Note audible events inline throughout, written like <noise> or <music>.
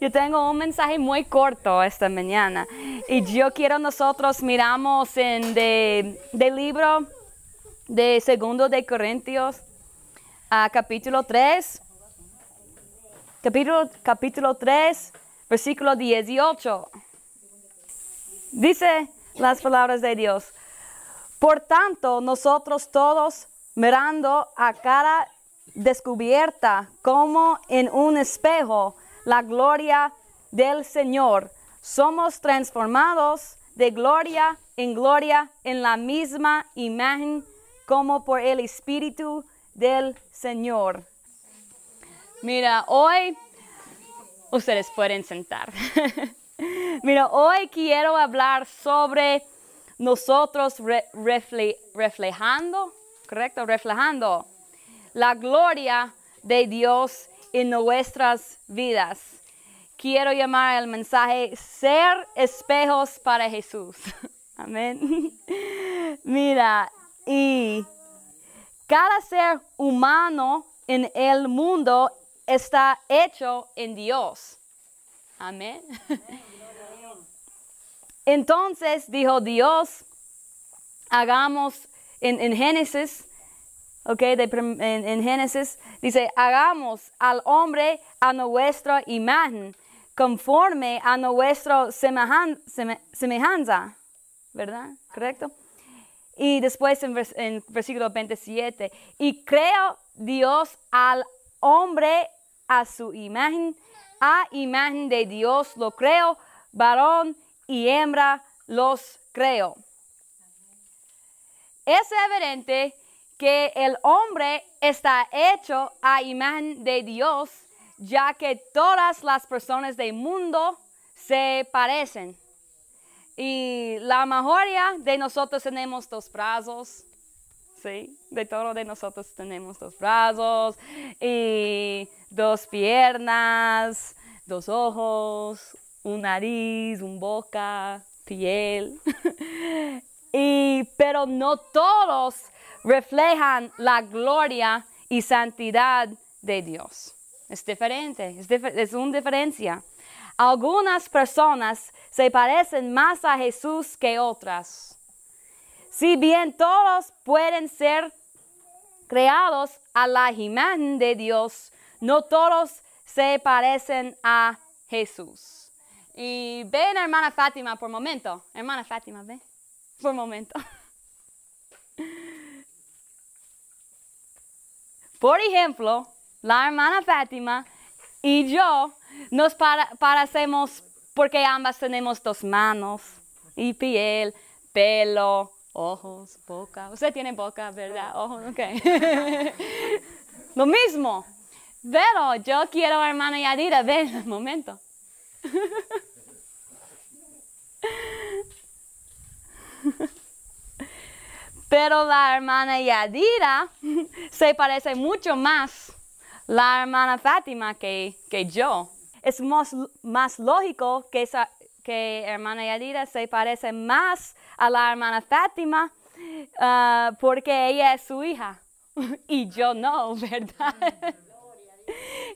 Yo tengo un mensaje muy corto esta mañana y yo quiero nosotros miramos en de, libro de Segundo de Corintios a capítulo 3, capítulo, capítulo 3, versículo 18. Dice las palabras de Dios. Por tanto, nosotros todos mirando a cara descubierta como en un espejo la gloria del Señor, somos transformados de gloria en gloria en la misma imagen como por el Espíritu del Señor. Mira, hoy ustedes pueden sentar. <laughs> Mira, hoy quiero hablar sobre nosotros reflejando, correcto, reflejando la gloria de Dios en nuestras vidas. Quiero llamar el mensaje ser espejos para Jesús. <laughs> Amén. <laughs> Mira, y cada ser humano en el mundo está hecho en Dios. Amén. <laughs> Entonces dijo Dios, hagamos en, Génesis, ok, en, Génesis, dice, hagamos al hombre a nuestra imagen, conforme a nuestra semejanza, ¿verdad? ¿Correcto? Y después en, en versículo 27, y creo Dios al hombre a su imagen, a imagen de Dios lo creo, varón y hembra los creo. Es evidente que el hombre está hecho a imagen de Dios, ya que todas las personas del mundo se parecen. Y la mayoría de nosotros tenemos dos brazos, ¿sí? De todos de nosotros tenemos dos brazos y dos piernas, dos ojos, un nariz, un boca, piel. <laughs> y, pero no todos reflejan la gloria y santidad de Dios. Es diferente, es, es una diferencia. Algunas personas se parecen más a Jesús que otras. Si bien todos pueden ser creados a la imagen de Dios, no todos se parecen a Jesús. Y ven hermana Fátima por momento. Hermana Fátima, ven. Por momento. <laughs> Por ejemplo, la hermana Fátima y yo nos parecemos porque ambas tenemos dos manos y piel, pelo, ojos, boca. Usted tiene boca, ¿verdad? Ojos, ok. <laughs> Lo mismo. Pero yo quiero, hermana Yadira, ven un momento. <laughs> Pero la hermana Yadira se parece mucho más la hermana Fátima que, yo. Es más, más lógico que, esa, que hermana Yadira se parece más a la hermana Fátima ah, porque ella es su hija <laughs> y yo no, ¿verdad? <laughs>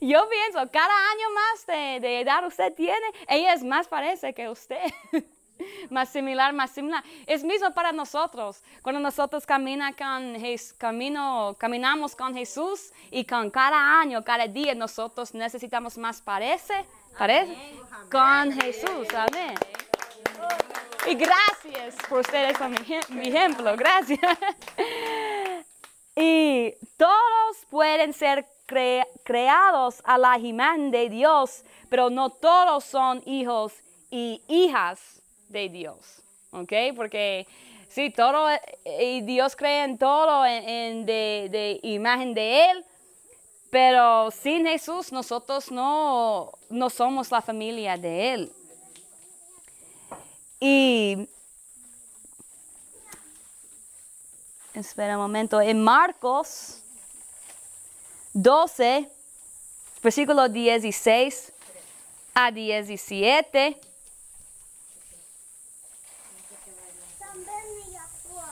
Yo pienso, cada año más de, edad usted tiene, ella es más parece que usted. <laughs> más similar, más similar. Es mismo para nosotros. Cuando nosotros camina con, camino, caminamos con Jesús y con cada año, cada día, nosotros necesitamos más parece, parece con Jesús. Amén. Y gracias por ustedes con mi ejemplo. Gracias. <laughs> Y todos pueden ser creados a la imagen de Dios, pero no todos son hijos y hijas de Dios. ¿Ok? Porque sí, todo, y Dios cree en todo en, de, imagen de Él, pero sin Jesús nosotros no, no somos la familia de Él. Y espera un momento, en Marcos 12, versículo 16 a 17.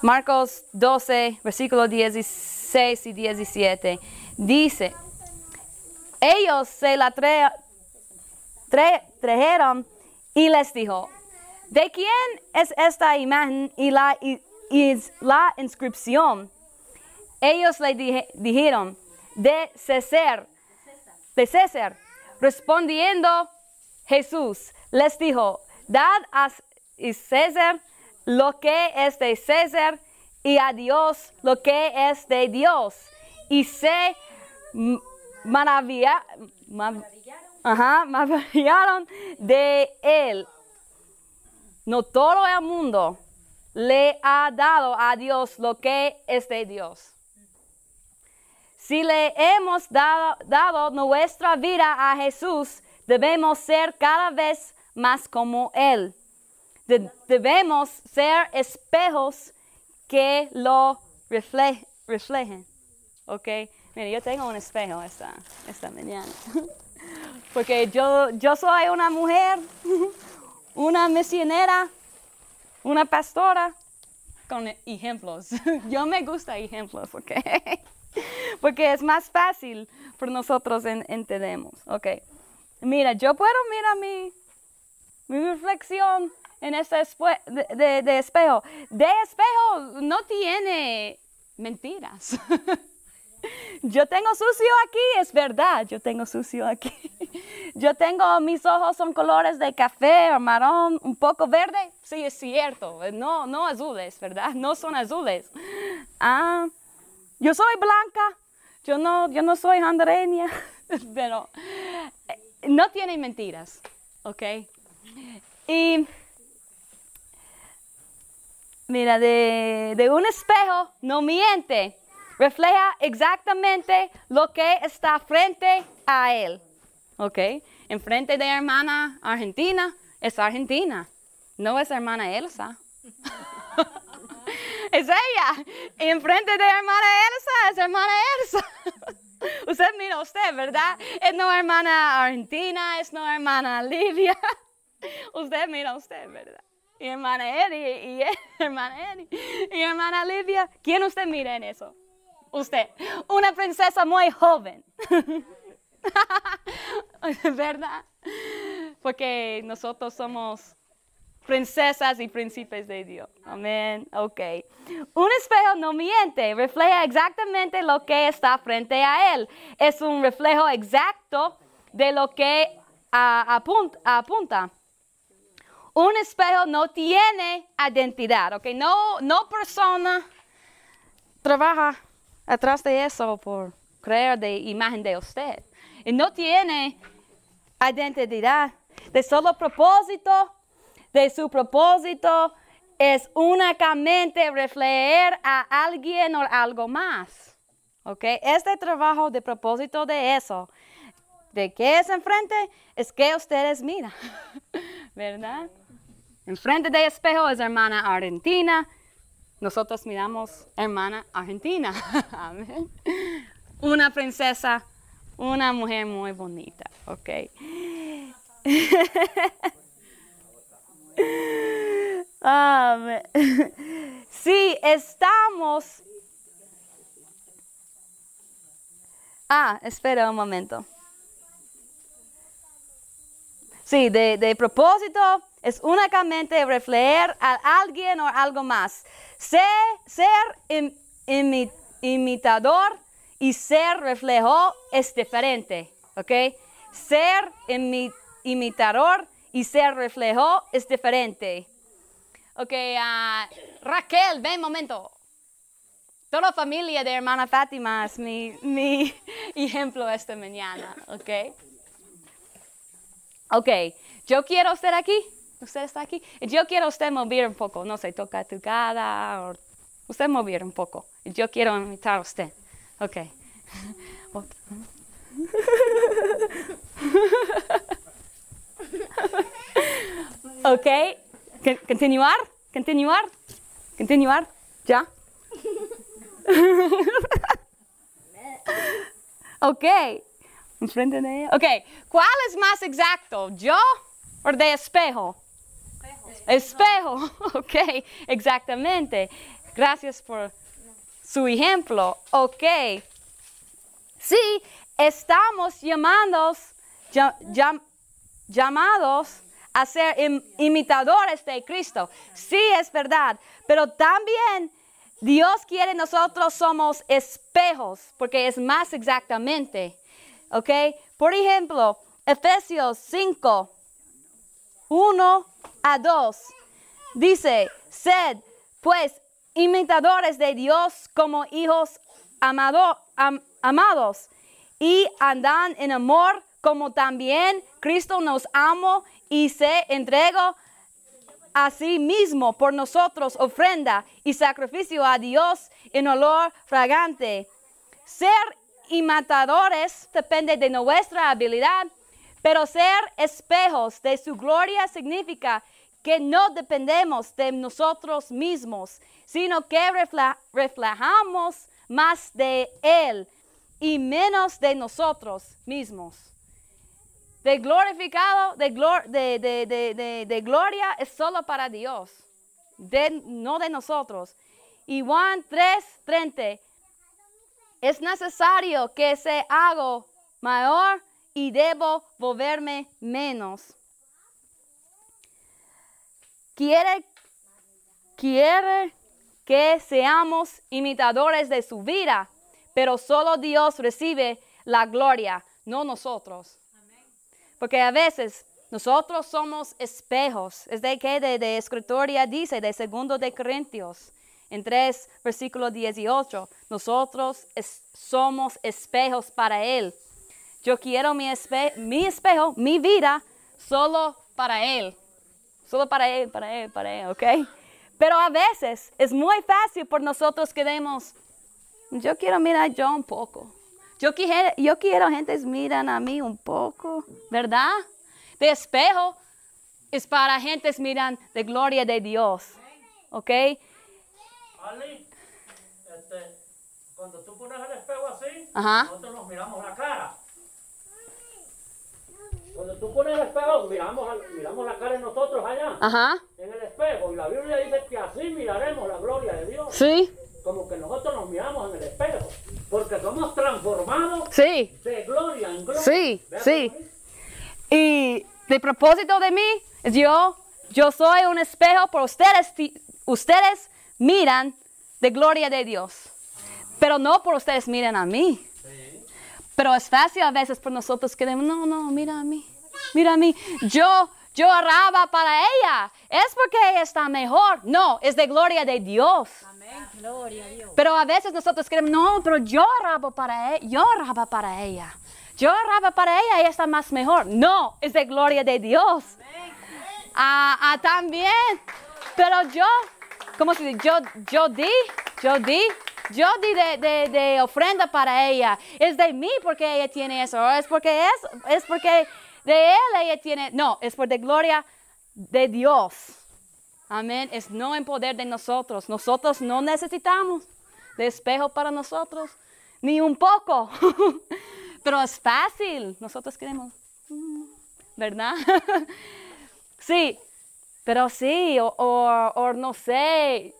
Marcos 12, versículo 16 y 17. Dice, ellos se la tre- trajeron y les dijo, ¿de quién es esta imagen y la, inscripción? Ellos le dije- dijeron, de César, de César. Respondiendo Jesús, les dijo, dad a César lo que es de César y a Dios lo que es de Dios. Y se maravilla- ma- ajá, maravillaron de él. No todo el mundo le ha dado a Dios lo que es de Dios. Si le hemos dado, dado nuestra vida a Jesús, debemos ser cada vez más como Él. De- debemos ser espejos que lo refle- reflejen. ¿Ok? Mire, yo tengo un espejo esta, esta mañana. <laughs> Porque yo, yo soy una mujer, <laughs> una misionera, una pastora con ejemplos. <laughs> Yo me gusta ejemplos, ¿ok? Porque es más fácil para nosotros en- entendemos, ¿ok? Mira, yo puedo mirar mi, mi reflexión en este de, de- de espejo. De espejo no tiene mentiras. <laughs> Yo tengo sucio aquí, es verdad, yo tengo sucio aquí. <laughs> Yo tengo, mis ojos son colores de café o marrón, un poco verde. Sí, es cierto, no, no azules, ¿verdad? No son azules. Ah, yo soy blanca, yo no, yo no soy hondureña, <laughs> pero eh, no tiene mentiras, ¿ok? Y Mira, de, de un espejo no miente. Refleja exactamente lo que está frente a él. ¿Ok? Enfrente de hermana Argentina es Argentina. No es hermana Elsa. <laughs> es ella. Enfrente de hermana Elsa es hermana Elsa. <laughs> usted mira usted, ¿verdad? Es no hermana Argentina, es no hermana Livia. <laughs> usted mira usted, ¿verdad? Y hermana Eddie, <laughs> y hermana Eddie, y hermana Livia. ¿Quién usted mira en eso? Usted. Una princesa muy joven. <laughs> ¿Verdad? Porque nosotros somos princesas y príncipes de Dios. Amén. Ok. Un espejo no miente, refleja exactamente lo que está frente a él. Es un reflejo exacto de lo que apunta. Un espejo no tiene identidad, ¿ok? No, no persona trabaja atrás de eso por creer de imagen de usted. Y no tiene identidad. De solo propósito, de su propósito es únicamente reflejar a alguien o algo más. ¿Ok? Este trabajo de propósito de eso, de qué es enfrente, es que ustedes miran. <laughs> ¿Verdad? Enfrente del espejo es hermana Argentina. Nosotros miramos hermana Argentina. <laughs> Amén. Una princesa, una mujer muy bonita. Ok. <laughs> Amén. Sí, estamos. Ah, espera un momento. Sí, de, de propósito es únicamente reflejar a alguien o algo más. Ser, ser im- imi- imitador y ser reflejo es diferente, ¿ok? Ser imi- imitador y ser reflejo es diferente. Ok, ah, Raquel, ven un momento. Toda la familia de hermana Fátima es mi, mi <laughs> ejemplo esta mañana, ¿ok? Ok, yo quiero usted aquí. ¿Usted está aquí? Yo quiero usted mover un poco. No sé, toca tu cara. O usted mover un poco. Yo quiero invitar a usted. Ok. <laughs> ok. Con- Continuar. Continuar. Continuar. ¿Ya? <laughs> ok. Enfrente de ella. Ok, ¿cuál es más exacto? ¿Yo o de espejo? Espejo. <laughs> Ok, exactamente. Gracias por su ejemplo. Ok. Sí, estamos llamando, llam- llam- llamados a ser im- imitadores de Cristo. Sí, es verdad, pero también Dios quiere nosotros somos espejos, porque es más exactamente. ¿Ok? Por ejemplo, Efesios 5, 1 a 2. Dice, sed pues imitadores de Dios como hijos amado- am- amados y andan en amor como también Cristo nos amó y se entregó a sí mismo por nosotros ofrenda y sacrificio a Dios en olor fragante. Ser imitadores depende de nuestra habilidad, pero ser espejos de su gloria significa que no dependemos de nosotros mismos, sino que reflejamos más de Él y menos de nosotros mismos. De glorificado, de, glor- de, de- de- de- de gloria es solo para Dios, no de nosotros. Y Juan 3:30, es necesario que se haga mayor y debo volverme menos. Quiere, quiere que seamos imitadores de su vida, pero solo Dios recibe la gloria, no nosotros. Porque a veces nosotros somos espejos. Es de que de, de escritoria dice, de segundo de Corintios, en 3, versículo 18. Nosotros somos espejos para Él. Yo quiero mi, espe- mi espejo, mi vida, solo para Él. Solo para Él, para Él, para Él, ¿ok? Pero a veces es muy fácil por nosotros queremos, yo quiero mirar yo un poco. Yo quiero, yo quiero gentes miran a mí un poco, ¿verdad? De espejo es para gentes miran de gloria de Dios, ¿ok? Ali, este, cuando tú pones el espejo así, Ajá. nosotros nos miramos la cara. Tú pones el espejo, miramos, miramos la cara de nosotros allá, Ajá, en el espejo. Y la Biblia dice que así miraremos la gloria de Dios. sí, Como que nosotros nos miramos en el espejo. Porque somos transformados sí. de gloria en gloria. Sí, ¿Ves sí. Y de propósito de mí, es yo, yo soy un espejo, pero ustedes, ustedes miran de gloria de Dios. Pero no por ustedes miran a mí. Pero es fácil a veces por nosotros que no, no, mira a mí, mira a mí. Yo, yo oraba para ella. Es porque ella está mejor. No, es de gloria de Dios. Pero a veces nosotros queremos, no, pero yo oraba para ella, yo oraba para ella. Yo oraba para ella, ella está más mejor. No, es de gloria de Dios. Ah, ah, también. Pero yo, ¿cómo se dice? Yo, yo di, yo di, yo di de, de- de ofrenda para ella. Es de mí porque ella tiene eso. Es porque es, es porque de él ella tiene. No, es por de gloria de Dios. Amén. Es no en poder de nosotros. Nosotros no necesitamos de espejo para nosotros, ni un poco. <laughs> Pero es fácil. Nosotros queremos, ¿verdad? <laughs> sí, pero sí, o, o- o no sé.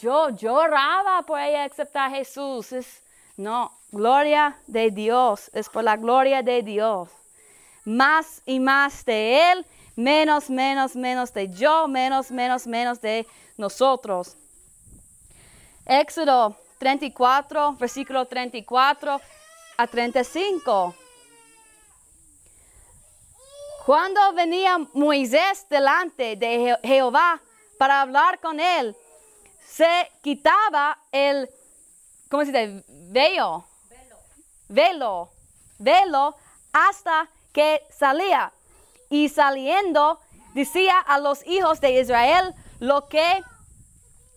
yo, yo oraba por ella aceptar a Jesús. Es, no, gloria de Dios. Es por la gloria de Dios más y más de Él, menos, menos, menos de yo, menos, menos, menos de nosotros. Éxodo 34, versículo 34 a 35. Cuando venía Moisés delante de Je- Jehová para hablar con él, se quitaba el, ¿cómo se dice? Velo. Velo. Velo hasta que salía. Y saliendo decía a los hijos de Israel lo que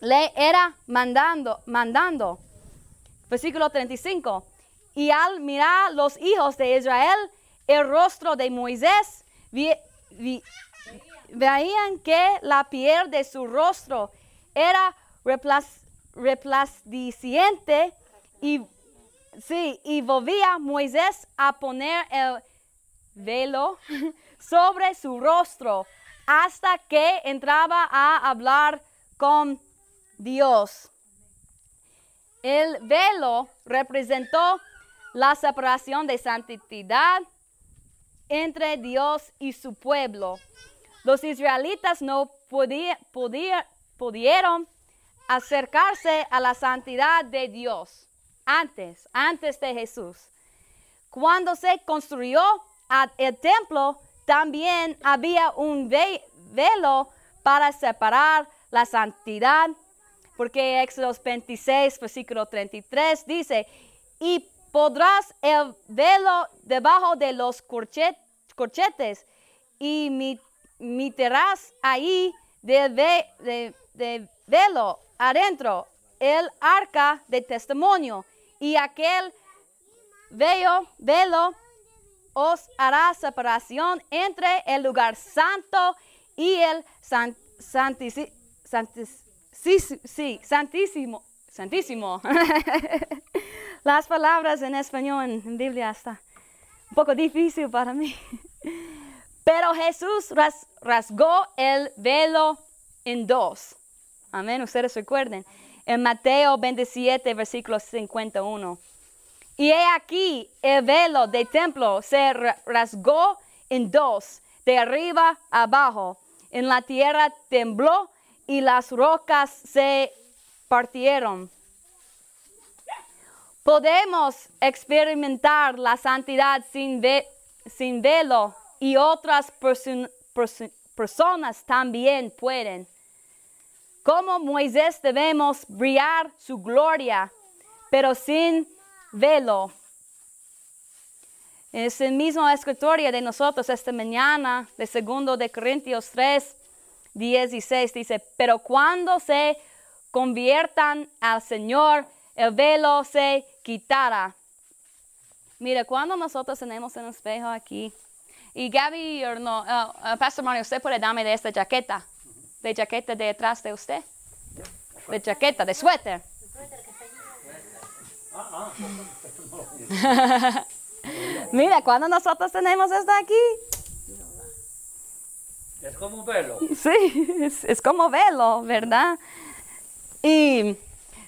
le era mandando, mandando. Versículo 35. Y al mirar los hijos de Israel el rostro de Moisés, veían que la piel de su rostro era resplandeciente y, sí, y volvía Moisés a poner el velo sobre su rostro hasta que entraba a hablar con Dios. El velo representó la separación de santidad entre Dios y su pueblo. Los israelitas no podía- pudieron acercarse a la santidad de Dios antes, antes de Jesús. Cuando se construyó el templo, también había un ve- velo para separar la santidad, porque Éxodo 26, versículo 33 dice, y podrás el velo debajo de los corchet- corchetes y mi- meterás ahí de velo adentro el arca de testimonio y aquel velo, velo os hará separación entre el lugar santo y el santísimo. Santísimo. <laughs> Las palabras en español en, Biblia está un poco difícil para mí. <laughs> Pero Jesús ras- rasgó el velo en dos. Amén, ustedes recuerden. En Mateo 27, versículo 51. Y he aquí el velo del templo se ra- rasgó en dos, de arriba abajo. En la tierra tembló y las rocas se partieron. Podemos experimentar la santidad sin, ve- sin velo y otras perso- perso- personas también pueden. Como Moisés debemos brillar su gloria, pero sin velo. Es el mismo escritorio de nosotros esta mañana, de segundo de Corintios 3, 16, dice, pero cuando se conviertan al Señor, el velo se quitará. Mira, cuando nosotros tenemos un espejo aquí, y Gaby, or no, uh, uh, Pastor Mario, usted puede darme de esta jaqueta, de jaqueta de atrás de usted, de jaqueta, de suéter. <laughs> Mira, cuando nosotros tenemos esto aquí, Es como un velo. Sí, es, es como velo, ¿verdad? Y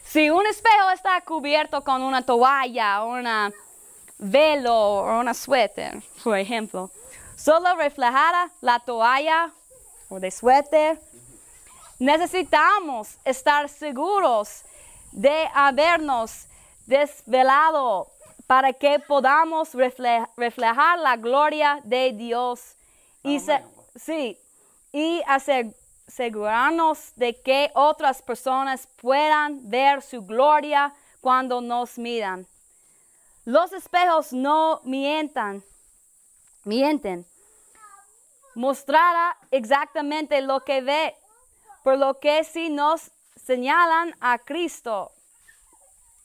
si un espejo está cubierto con una toalla, una velo o una suéter, por ejemplo, solo reflejará la toalla o de suéter. Necesitamos estar seguros de habernos desvelado para que podamos refle- reflejar la gloria de Dios y se- sí, y asegurarnos de que otras personas puedan ver su gloria cuando nos miran. Los espejos no mientan, mienten. Mostrará exactamente lo que ve, por lo que si nos señalan a Cristo,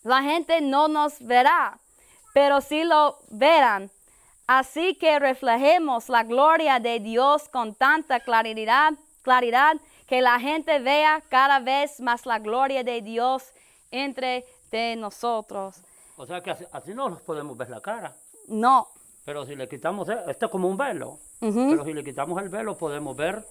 la gente no nos verá, pero sí lo verán. Así que reflejemos la gloria de Dios con tanta claridad, claridad que la gente vea cada vez más la gloria de Dios entre de nosotros. O sea que así, así no nos podemos ver la cara. No, Pero si le quitamos, e- esto es como un velo. Pero si le quitamos el velo, podemos ver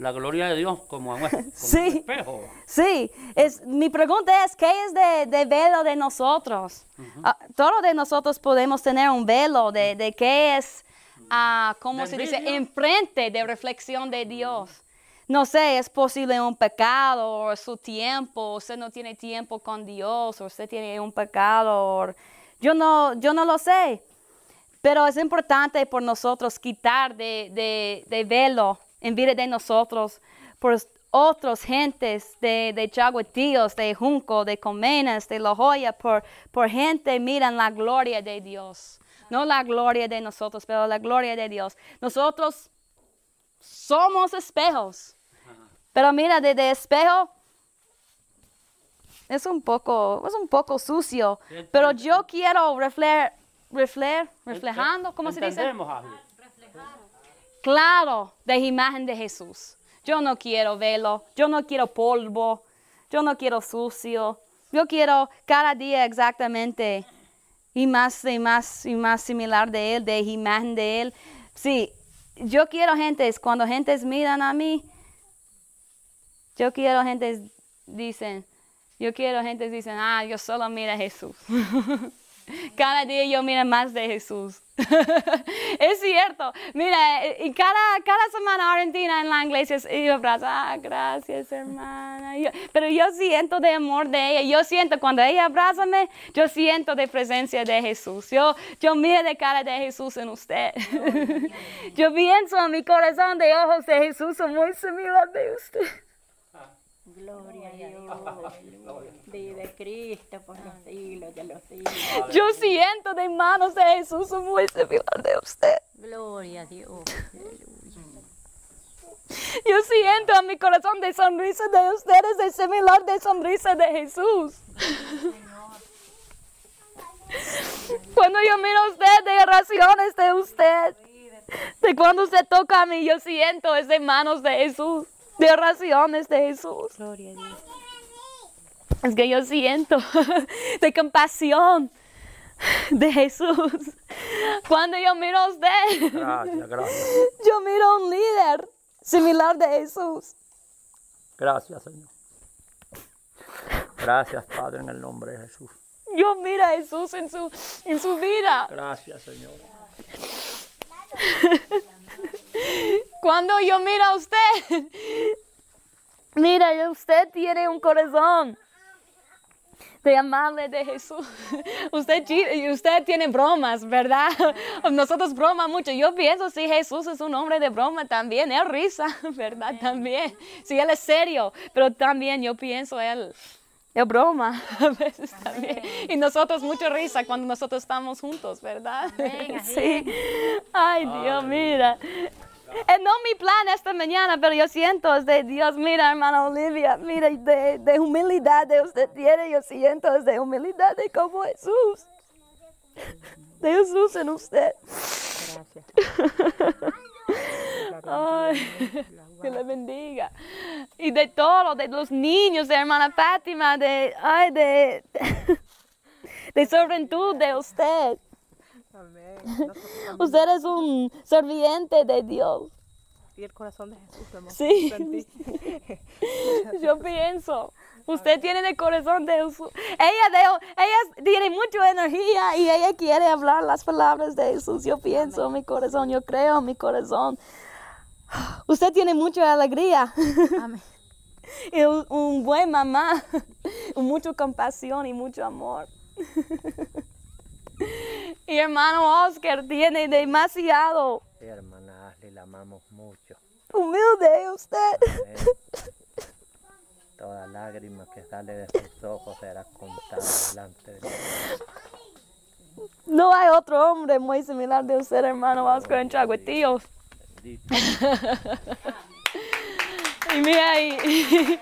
la gloria de Dios como, en un- como Sí. un espejo. Sí, es, mi pregunta es, ¿qué es de, de velo de nosotros? Ah, todos de nosotros podemos tener un velo de, de qué es, ah, ¿cómo ¿Del se dice? Enfrente de reflexión de Dios. No sé, es posible un pecado o su tiempo, usted no tiene tiempo con Dios, o usted tiene un pecado, o- yo no, yo no lo sé. Pero es importante por nosotros quitar de, de, de velo en vida de nosotros, por otras gentes de, de Chaguetíos, de Junco, de Comenas, de La Joya, por, por gente miran la gloria de Dios. No la gloria de nosotros, pero la gloria de Dios. Nosotros somos espejos. Pero mira, de, de espejo es un poco, es un poco sucio. Pero yo quiero reflejar, reflejar, reflejando, ¿cómo se dice? Claro, de imagen de Jesús. Yo no quiero velo, yo no quiero polvo, yo no quiero sucio. Yo quiero cada día exactamente y más y más y más similar de Él, de imagen de Él. Sí, yo quiero gentes, cuando gentes miran a mí, yo quiero gentes dicen, yo quiero gentes dicen, ah, yo solo miro a Jesús. <laughs> Cada día yo miro más de Jesús. <laughs> es cierto. Mira, y cada, cada semana Argentina en la iglesia yo abrazo, ah, gracias hermana. pero yo siento de amor de ella. Yo siento cuando ella abrázame, yo siento de presencia de Jesús. Yo, yo miro de cara de Jesús en usted. <laughs> yo pienso en mi corazón de ojos de Jesús son muy similar de usted. Gloria a Dios. Vive Cristo por los siglos de los siglos. Yo siento de manos de Jesús muy similar de usted. Gloria a Dios. Yo siento en mi corazón de sonrisa de ustedes de similar de sonrisa de Jesús. Cuando yo miro a usted de oraciones de usted, de cuando usted toca a mí, yo siento es de manos de Jesús, de oraciones de Jesús. Gloria a Dios. Es que yo siento <laughs> de compasión de Jesús. Cuando yo miro a usted, Gracias, gracias. <laughs> yo miro a un líder similar de Jesús. Gracias, Señor. Gracias, Padre, en el nombre de Jesús. Yo miro a Jesús en su, en su vida. Gracias, Señor. <laughs> Cuando yo miro a usted, mira, usted tiene un corazón de amarle de Jesús. Usted, usted tiene bromas, ¿verdad? Nosotros broma mucho. Yo pienso si Jesús es un hombre de broma también, es risa, <laughs> ¿verdad? También. Si él es serio, pero también yo pienso él es broma <laughs> a veces también. Y nosotros mucha risa cuando nosotros estamos juntos, ¿verdad? <laughs> Sí. Ay, Dios, mira. Es no mi plan esta mañana, pero yo siento es de Dios, mira, hermana Olivia, mira, de, de humildad de usted tiene, yo siento es de humildad de como Jesús. De Jesús en usted. Gracias. Ay, <laughs> que le bendiga. Y de todo, de los niños, de hermana Fátima, de, ay, de, <laughs> de juventud de usted. Amén. Usted es un serviente de Dios. Y el corazón de Jesús Sí. <laughs> Yo pienso. Usted tiene el corazón de Jesús. Ella, de- ella tiene mucha energía y ella quiere hablar las palabras de Jesús. Yo pienso en mi corazón, yo creo mi corazón. Usted tiene mucha alegría. Amén. <laughs> y un, un buen mamá, <laughs> mucha compasión y mucho amor. Y hermano Oscar tiene demasiado Sí, hermana Ashley, la amamos mucho. humilde usted. Amén. Toda lágrima que sale de sus ojos será contada delante de Dios. No hay otro hombre muy similar de usted, hermano Oscar en Chaguetillos. Bendito. <laughs> Y mira, y,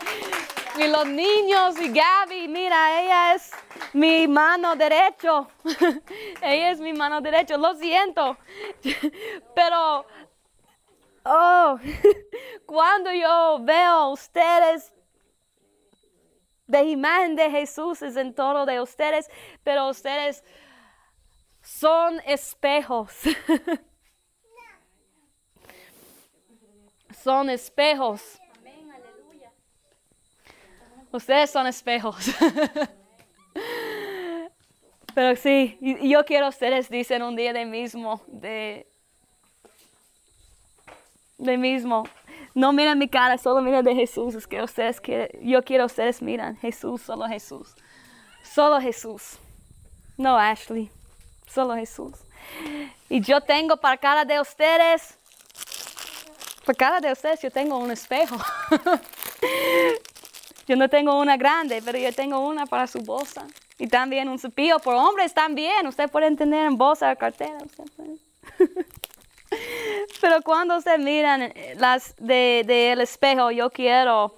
y los niños y Gaby, mira, ella es mi mano derecho. <laughs> ella es mi mano derecha, lo siento. <laughs> Pero, oh, <laughs> cuando yo veo ustedes, de imagen de Jesús es en todo de ustedes, pero ustedes son espejos. son espejos. Ustedes son espejos. <laughs> Pero sí, yo quiero ustedes dicen un día de mismo, de, de mismo. No miren mi cara, solo miren de Jesús. Es que ustedes quieren, yo quiero ustedes miran Jesús, solo Jesús. Solo Jesús. No Ashley, solo Jesús. Y yo tengo para cada de ustedes por cada de ustedes yo tengo un espejo. <laughs> yo no tengo una grande, pero yo tengo una para su bolsa. Y también un cepillo por hombres también. Usted puede tener en bolsa o cartera. <laughs> pero cuando ustedes miran eh, las de, de el espejo, yo quiero,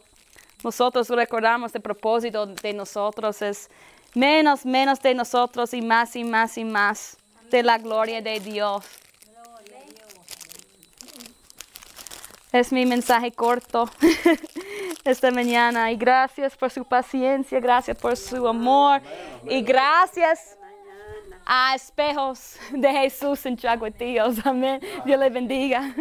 nosotros recordamos el propósito de nosotros es menos, menos de nosotros y más y más y más de la gloria de Dios. Es mi mensaje corto <laughs> esta mañana y gracias por su paciencia, gracias por su amor y gracias a espejos de Jesús en Chaguetillos. Amén. Dios le bendiga.